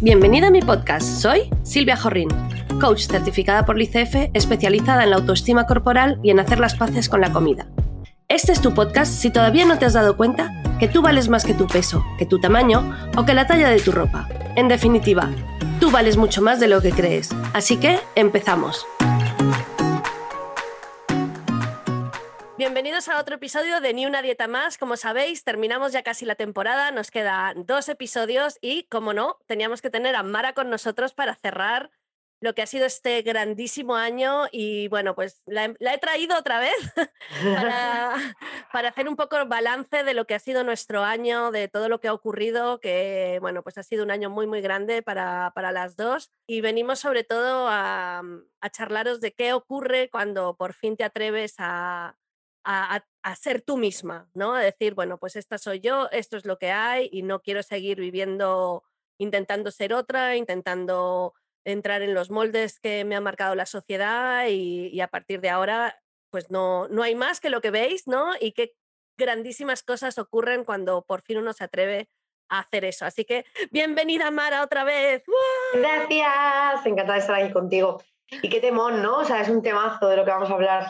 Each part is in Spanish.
Bienvenida a mi podcast. Soy Silvia Jorrín, coach certificada por l'ICF, especializada en la autoestima corporal y en hacer las paces con la comida. Este es tu podcast si todavía no te has dado cuenta que tú vales más que tu peso, que tu tamaño o que la talla de tu ropa. En definitiva, tú vales mucho más de lo que crees. Así que empezamos. Bienvenidos a otro episodio de Ni una dieta más. Como sabéis, terminamos ya casi la temporada, nos quedan dos episodios y, como no, teníamos que tener a Mara con nosotros para cerrar lo que ha sido este grandísimo año y bueno, pues la, he traído otra vez para, para, hacer un poco balance de lo que ha sido nuestro año, de todo lo que ha ocurrido, que bueno, pues ha sido un año muy, muy grande para, para las dos y venimos sobre todo a, a charlaros de qué ocurre cuando por fin te atreves a, a, ser tú misma, ¿no? A decir, bueno, pues esta soy yo, esto es lo que hay y no quiero seguir viviendo intentando ser otra, intentando entrar en los moldes que me ha marcado la sociedad y, a partir de ahora, pues no, no hay más que lo que veis, ¿no? Y qué grandísimas cosas ocurren cuando por fin uno se atreve a hacer eso. Así que bienvenida Mara otra vez. Gracias, encantada de estar aquí contigo. Y qué temón, ¿no? O sea, es un temazo de lo que vamos a hablar.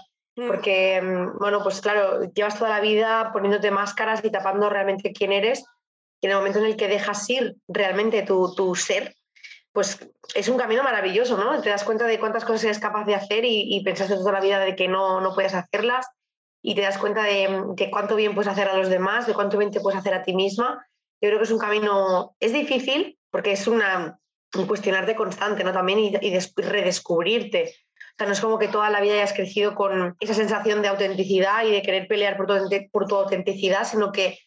Porque, mm, bueno, pues claro, llevas toda la vida poniéndote máscaras y tapando realmente quién eres. Y en el momento en el que dejas ir realmente tu, tu ser, pues es un camino maravilloso, ¿no? Te das cuenta de cuántas cosas eres capaz de hacer y, y pensaste toda la vida de que no, no puedes hacerlas y te das cuenta de, de, cuánto bien puedes hacer a los demás, de cuánto bien te puedes hacer a ti misma. Yo creo que es un camino, es difícil porque es una, un cuestionarte constante, ¿no? También y, y redescubrirte sea, no es como que toda la vida hayas crecido con esa sensación de autenticidad y de querer pelear por tu, por autenticidad, sino que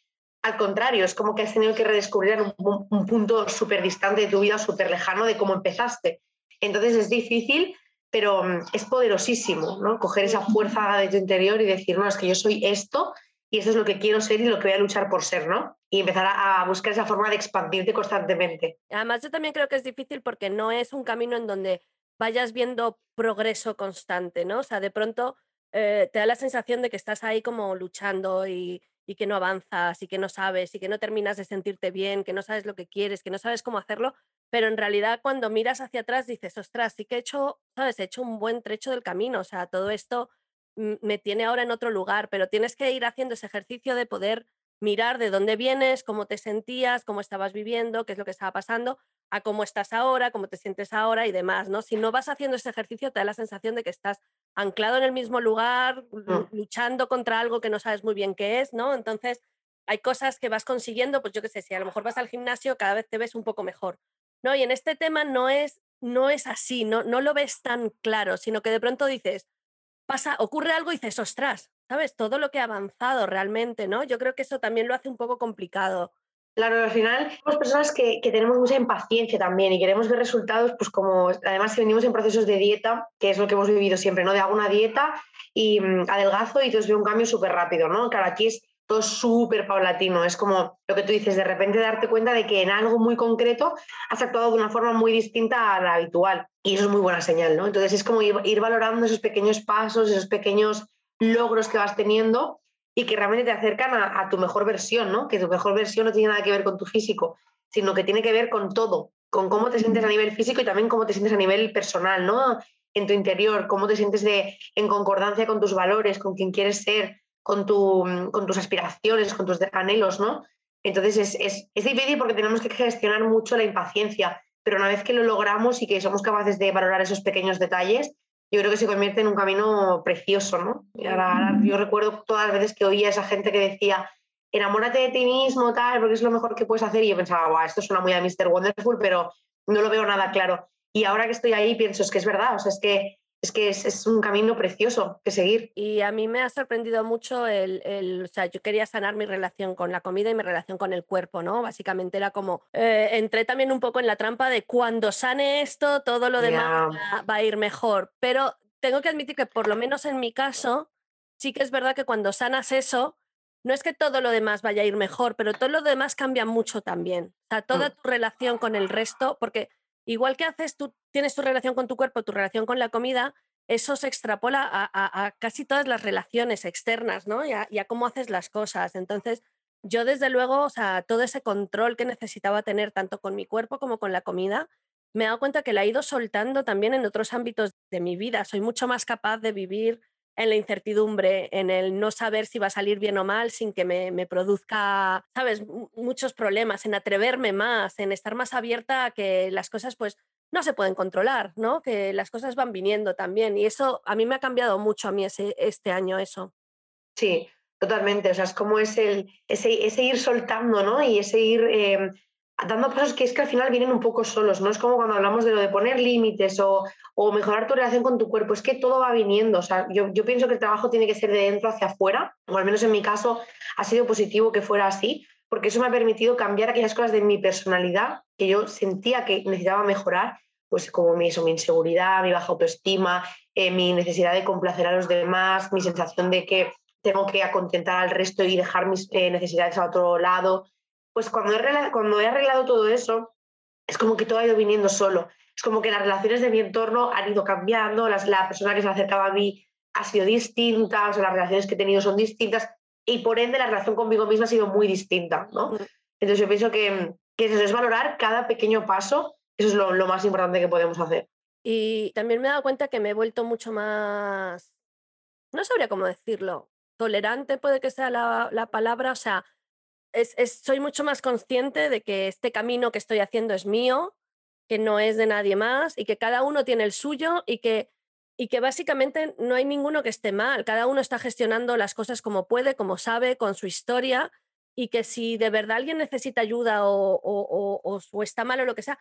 al contrario, es como que has tenido que redescubrir un, un punto súper distante de tu vida, súper lejano de cómo empezaste. Entonces es difícil, pero mm, es poderosísimo, ¿no? Coger esa fuerza de tu interior y decir, no, es que yo soy esto y esto es lo que quiero ser y lo que voy a luchar por ser, ¿no? Y empezar a, buscar esa forma de expandirte constantemente. Además, yo también creo que es difícil porque no es un camino en donde vayas viendo progreso constante, ¿no? O sea, de pronto eh, te da la sensación de que estás ahí como luchando y, y, que no avanzas y que no sabes y que no terminas de sentirte bien, que no sabes lo que quieres, que no sabes cómo hacerlo, pero en realidad cuando miras hacia atrás dices, ostras, sí que he hecho, ¿sabes? He hecho un buen trecho del camino, o sea, todo esto me tiene ahora en otro lugar, pero tienes que ir haciendo ese ejercicio de poder mirar de dónde vienes, cómo te sentías, cómo estabas viviendo, qué es lo que estaba pasando, a cómo estás ahora, cómo te sientes ahora y demás, ¿no? Si no vas haciendo ese ejercicio, te da la sensación de que estás anclado en el mismo lugar, mm. luchando contra algo que no sabes muy bien qué es, ¿no? Entonces, hay cosas que vas consiguiendo, pues yo qué sé, si a lo mejor vas al gimnasio, cada vez te ves un poco mejor, ¿no? Y en este tema no es, no es así, no, no lo ves tan claro, sino que de pronto dices, pasa, ocurre algo y dices, ostras, ¿sabes? Todo lo que ha avanzado realmente, ¿no? Yo creo que eso también lo hace un poco complicado. Claro, al final somos personas que, que, tenemos mucha impaciencia también y queremos ver resultados, pues como además que venimos en procesos de dieta, que es lo que hemos vivido siempre, ¿no? De hago una dieta y mm, adelgazo y entonces veo un cambio súper rápido, ¿no? Claro, aquí es todo súper paulatino, es como lo que tú dices, de repente darte cuenta de que en algo muy concreto has actuado de una forma muy distinta a la habitual y eso es muy buena señal, ¿no? Entonces es como ir valorando esos pequeños pasos, esos pequeños logros que vas teniendo y que realmente te acercan a, tu mejor versión, ¿no? Que tu mejor versión no tiene nada que ver con tu físico, sino que tiene que ver con todo, con cómo te sientes a nivel físico y también cómo te sientes a nivel personal, ¿no? En tu interior, cómo te sientes de, en concordancia con tus valores, con quien quieres ser, con, tu, con tus aspiraciones, con tus anhelos, ¿no? Entonces es, es, es difícil porque tenemos que gestionar mucho la impaciencia, pero una vez que lo logramos y que somos capaces de valorar esos pequeños detalles, yo creo que se convierte en un camino precioso, ¿no? Y ahora, yo recuerdo todas las veces que oía a esa gente que decía, enamórate de ti mismo, tal, porque es lo mejor que puedes hacer. Y yo pensaba, guau, esto suena muy a Mr. Wonderful, pero no lo veo nada claro. Y ahora que estoy ahí pienso, es que es verdad, o sea, es que es que es, un camino precioso que seguir. Y a mí me ha sorprendido mucho el, el, o sea, yo quería sanar mi relación con la comida y mi relación con el cuerpo, ¿no? Básicamente era como, eh, entré también un poco en la trampa de cuando sane esto, todo lo demás va, va, a ir mejor. Pero tengo que admitir que por lo menos en mi caso, sí que es verdad que cuando sanas eso, no es que todo lo demás vaya a ir mejor, pero todo lo demás cambia mucho también. O sea, toda mm. tu relación con el resto, porque igual que haces tú, tienes tu relación con tu cuerpo, tu relación con la comida, eso se extrapola a, casi todas las relaciones externas, ¿no? Y a, cómo haces las cosas. Entonces, yo desde luego, o sea, todo ese control que necesitaba tener tanto con mi cuerpo como con la comida, me he dado cuenta que la he ido soltando también en otros ámbitos de mi vida. Soy mucho más capaz de vivir en la incertidumbre, en el no saber si va a salir bien o mal sin que me, produzca, sabes, muchos problemas, en atreverme más, en estar más abierta a que las cosas pues no se pueden controlar, ¿no? Que las cosas van viniendo también. Y eso a mí me ha cambiado mucho a mí ese, este año eso. Sí, totalmente. O sea, es como ese, ese ir soltando, ¿no? Y ese ir em, dando pasos que es que al final vienen un poco solos, ¿no? Es como cuando hablamos de lo de poner límites o, mejorar tu relación con tu cuerpo, es que todo va viniendo, o sea, yo, yo, pienso que el trabajo tiene que ser de dentro hacia afuera, o al menos en mi caso ha sido positivo que fuera así, porque eso me ha permitido cambiar aquellas cosas de mi personalidad que yo sentía que necesitaba mejorar, pues como mi, eso, mi inseguridad, mi baja autoestima, eh, mi necesidad de complacer a los demás, mi sensación de que tengo que acontentar al resto y dejar mis eh, necesidades a otro lado, pues cuando he, cuando he arreglado todo eso, es como que todo ha ido viniendo solo. Es como que las relaciones de mi entorno han ido cambiando, las, la persona que se acercaba a mí ha sido distinta, o sea, las relaciones que he tenido son distintas y por ende la relación conmigo misma ha sido muy distinta, ¿no? Entonces yo pienso que, que eso es valorar cada pequeño paso, eso es lo, más importante que podemos hacer. Y también me he dado cuenta que me he vuelto mucho más, no sabría cómo decirlo, tolerante puede que sea la, la palabra, o sea, soy mucho más consciente de que este camino que estoy haciendo es mío, que no es de nadie más y que cada uno tiene el suyo y que, y que básicamente no hay ninguno que esté mal. Cada uno está gestionando las cosas como puede, como sabe, con su historia y que si de verdad alguien necesita ayuda o, o, está mal o lo que sea,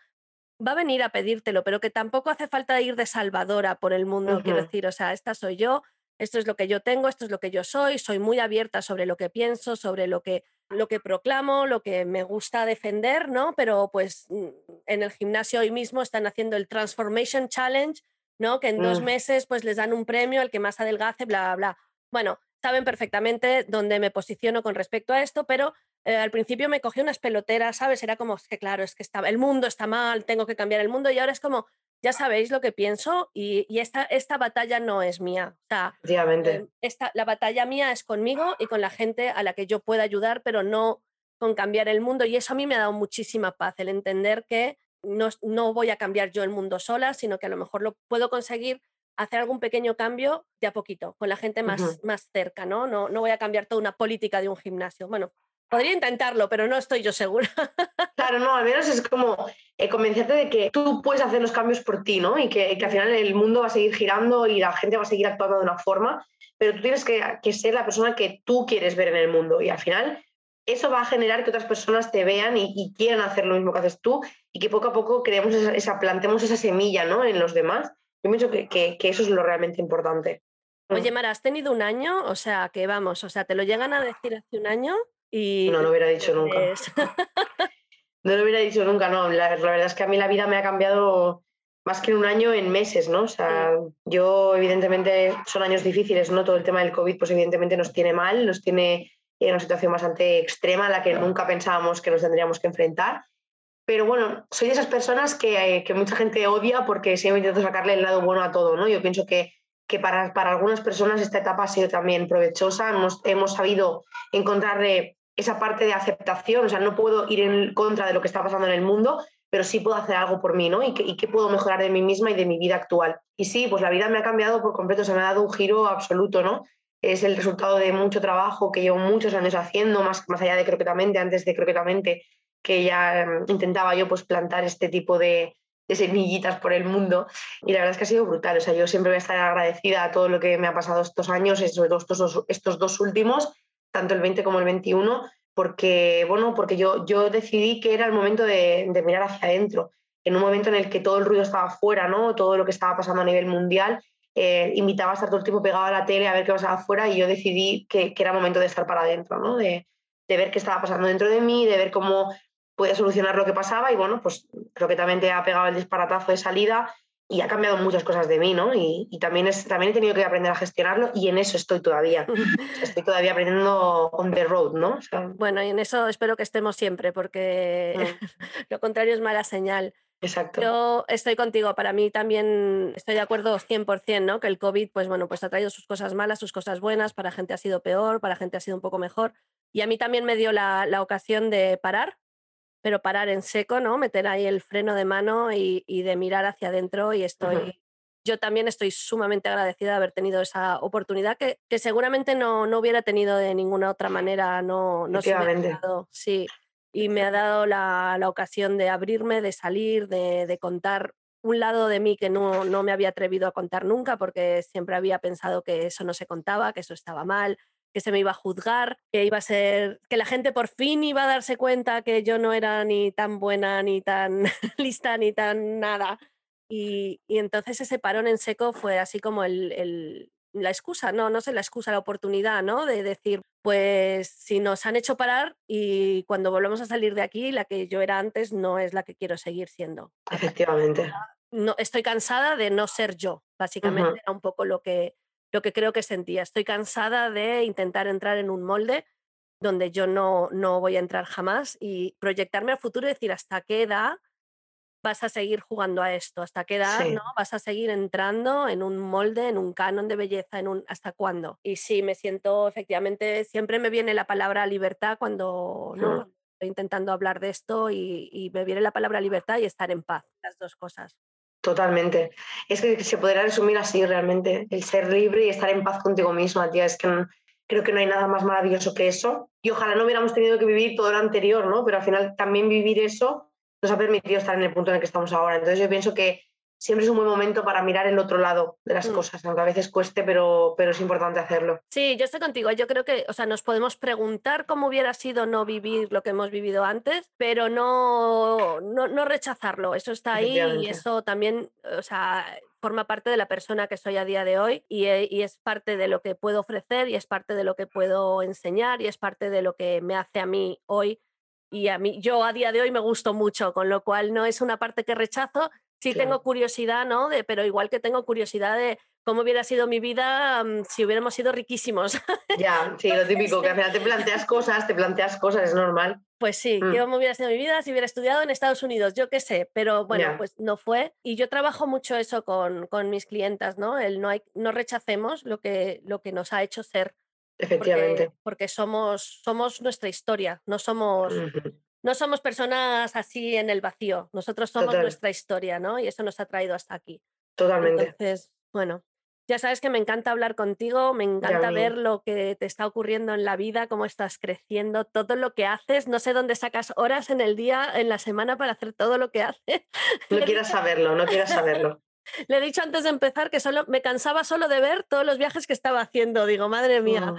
va a venir a pedírtelo, pero que tampoco hace falta ir de salvadora por el mundo, quiero decir, o sea, esta soy yo, esto es lo que yo tengo, esto es lo que yo soy, soy muy abierta sobre lo que pienso, sobre lo que lo que proclamo, lo que me gusta defender, ¿no? Pero pues mm, en el gimnasio hoy mismo están haciendo el Transformation Challenge, ¿no? Que en dos mm. meses pues les dan un premio al que más adelgace, bla, bla, bla. Bueno, saben perfectamente dónde me posiciono con respecto a esto, pero eh, al principio me cogí unas peloteras, ¿sabes? Era como, es que claro, es que está, el mundo está mal, tengo que cambiar el mundo y ahora es como, ya sabéis lo que pienso y, esta, esta batalla no es mía. O em, esta, la batalla mía es conmigo y con la gente a la que yo pueda ayudar, pero no con cambiar el mundo. Y eso a mí me ha dado muchísima paz, el entender que no, no voy a cambiar yo el mundo sola, sino que a lo mejor lo puedo conseguir hacer algún pequeño cambio de a poquito, con la gente más, más cerca, ¿no? ¿no? No voy a cambiar toda una política de un gimnasio. Bueno, Podría intentarlo, pero no estoy yo segura. Claro, no, al menos es como eh, convencerte de que tú puedes hacer los cambios por ti, ¿no? Y que, al final el mundo va a seguir girando y la gente va a seguir actuando de una forma, pero tú tienes que, ser la persona que tú quieres ver en el mundo y al final eso va a generar que otras personas te vean y, quieran hacer lo mismo que haces tú y que poco a poco creemos esa, plantemos esa semilla ¿no? en los demás. Yo pienso que, que, que eso es lo realmente importante. Oye, Mara, has tenido un año, o sea, que vamos, o sea, te lo llegan a decir hace un año no lo hubiera dicho nunca. no lo hubiera dicho nunca, no. La, verdad es que a mí la vida me ha cambiado más que en un año en meses, ¿no? O sea, yo evidentemente son años difíciles, ¿no? Todo el tema del COVID, pues evidentemente nos tiene mal, nos tiene en una situación bastante extrema a la que nunca pensábamos que nos tendríamos que enfrentar. Pero bueno, soy de esas personas que, que mucha gente odia porque siempre intento sacarle el lado bueno a todo, ¿no? Yo pienso que que para, para, algunas personas esta etapa ha sido también provechosa. Hemos, hemos sabido encontrarle esa parte de aceptación, o sea, no puedo ir en contra de lo que está pasando en el mundo, pero sí puedo hacer algo por mí, ¿no? Y qué puedo mejorar de mí misma y de mi vida actual. Y sí, pues la vida me ha cambiado por completo, se me ha dado un giro absoluto, ¿no? Es el resultado de mucho trabajo que llevo muchos años haciendo, más, más allá de croquetamente, antes de croquetamente, que ya em, intentaba yo pues plantar este tipo de, de semillitas por el mundo. Y la verdad es que ha sido brutal. O sea, yo siempre voy a estar agradecida a todo lo que me ha pasado estos años, sobre todo estos, estos dos últimos, tanto el 20 como el 21, porque, bueno, porque yo, yo decidí que era el momento de, mirar hacia adentro, en un momento en el que todo el ruido estaba fuera, ¿no? todo lo que estaba pasando a nivel mundial, eh, invitaba a estar todo el tiempo pegado a la tele a ver qué pasaba afuera y yo decidí que, era momento de estar para adentro, ¿no? de, de ver qué estaba pasando dentro de mí, de ver cómo podía solucionar lo que pasaba y bueno, pues creo que también te ha pegado el disparatazo de salida y ha cambiado muchas cosas de mí, ¿no? Y, también, es, también he tenido que aprender a gestionarlo y en eso estoy todavía. estoy todavía aprendiendo on the road, ¿no? bueno, y en eso espero que estemos siempre, porque mm. lo contrario es mala señal. Exacto. Yo estoy contigo, para mí también estoy de acuerdo 100%, ¿no? Que el COVID, pues bueno, pues ha traído sus cosas malas, sus cosas buenas, para gente ha sido peor, para gente ha sido un poco mejor, Y a mí también me dio la, la ocasión de parar, pero parar en seco, ¿no? Meter ahí el freno de mano y, y de mirar hacia adentro y estoy... Ujú. Yo también estoy sumamente agradecida de haber tenido esa oportunidad que, que seguramente no, no hubiera tenido de ninguna otra manera, no, no se me ha dado, sí. Y me ha dado la, la ocasión de abrirme, de salir, de, de contar un lado de mí que no, no me había atrevido a contar nunca porque siempre había pensado que eso no se contaba, que eso estaba mal, que se me iba a juzgar, que iba a ser, que la gente por fin iba a darse cuenta que yo no era ni tan buena, ni tan lista, ni tan nada. Y, y entonces ese parón en seco fue así como el, el- la excusa, no, no sé, la excusa, la oportunidad, ¿no? De decir, pues si nos han hecho parar y cuando volvemos a salir de aquí, la que yo era antes no es la que quiero seguir siendo. Efectivamente. no, estoy cansada de no ser yo, básicamente era un poco lo que, lo que creo que sentía. Estoy cansada de intentar entrar en un molde donde yo no, no voy a entrar jamás y proyectarme al futuro y decir hasta qué edad vas a seguir jugando a esto, hasta qué edad Sí. ¿no? vas a seguir entrando en un molde, en un canon de belleza, en un hasta cuándo. Y sí, me siento efectivamente, siempre me viene la palabra libertad cuando ¿no? Estoy intentando hablar de esto y, y me viene la palabra libertad y estar en paz, las dos cosas. Totalmente. Es que se podría resumir así realmente, el ser libre y estar en paz contigo misma, tía. Es que no- creo que no hay nada más maravilloso que eso. Y ojalá no hubiéramos tenido que vivir todo lo anterior, ¿no? Pero al final también vivir eso nos ha permitido estar en el punto en el que estamos ahora. Entonces yo pienso que siempre es un buen momento para mirar el otro lado de las Mm. cosas, aunque a veces cueste, pero, pero es importante hacerlo. Sí, yo estoy contigo. Yo creo que, o sea, nos podemos preguntar cómo hubiera sido no vivir lo que hemos vivido antes, pero no, no, no rechazarlo. Eso está ahí y eso también, o sea, forma parte de la persona que soy a día de hoy y, e- y es parte de lo que puedo ofrecer y es parte de lo que puedo enseñar y es parte de lo que me hace a mí hoy. Y a mí, yo a día de hoy me gusto mucho, con lo cual no es una parte que rechazo. Sí Claro. tengo curiosidad, ¿no? De, pero igual que tengo curiosidad de cómo hubiera sido mi vida mm, si hubiéramos sido riquísimos. Ya, sí, lo típico, que al final te planteas cosas, te planteas cosas, es normal. Pues sí, Mm. cómo hubiera sido mi vida si hubiera estudiado en Estados Unidos, yo qué sé, pero bueno, pues no fue. Y yo trabajo mucho eso con, con mis clientas, ¿no? El no, hay, no rechacemos lo que, lo que nos ha hecho ser, Efectivamente. porque, porque somos, somos nuestra historia, no somos, no somos personas así en el vacío, nosotros somos Total. nuestra historia, ¿no? Y eso nos ha traído hasta aquí. Totalmente. Entonces, bueno, ya sabes que me encanta hablar contigo, me encanta ver lo que te está ocurriendo en la vida, cómo estás creciendo, todo lo que haces. No sé dónde sacas horas en el día, en la semana para hacer todo lo que haces. No quieras saberlo, no quieras saberlo. Le he dicho antes de empezar que solo me cansaba solo de ver todos los viajes que estaba haciendo. Digo, madre mía, Mm.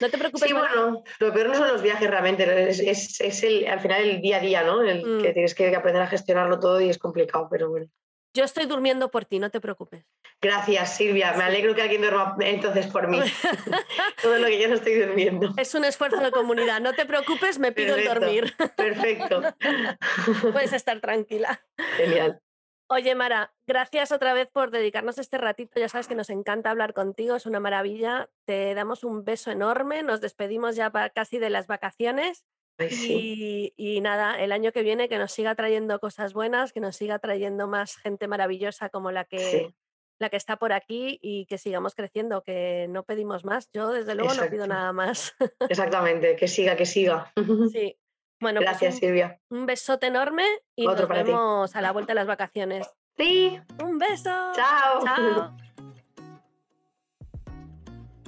no te preocupes. Sí, bueno, lo peor no son los viajes realmente, es, es- es el, al final el día a día, ¿no? El Mm. que tienes que aprender a gestionarlo todo y es complicado, pero bueno. Yo estoy durmiendo por ti, no te preocupes. Gracias, Silvia. Me alegro que alguien duerma entonces por mí. todo lo que yo no estoy durmiendo. Es un esfuerzo de comunidad. No te preocupes, me pido el Perfecto. dormir. Perfecto. Puedes estar tranquila. Genial. Oye, Mara, gracias otra vez por dedicarnos este ratito. Ya sabes que nos encanta hablar contigo, es una maravilla. Te damos un beso enorme, nos despedimos ya casi de las vacaciones Ay, sí. y, y nada, el año que viene que nos siga trayendo cosas buenas, que nos siga trayendo más gente maravillosa como la que, Sí. la que está por aquí y que sigamos creciendo, que no pedimos más. Yo desde luego no pido Exacto. nada más. Exactamente, que siga, que siga. sí. Bueno, pues Gracias, un, Silvia. un besote enorme y Otro nos ti. vemos a la vuelta de las vacaciones. Sí, Un beso. chao. Chao.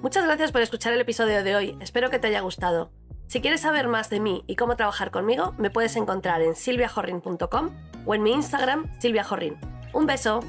Muchas gracias por escuchar el episodio de hoy. Espero que te haya gustado. Si quieres saber más de mí y cómo trabajar conmigo, me puedes encontrar en silviajorrin.com o en mi Instagram, silviajorrin. Un beso.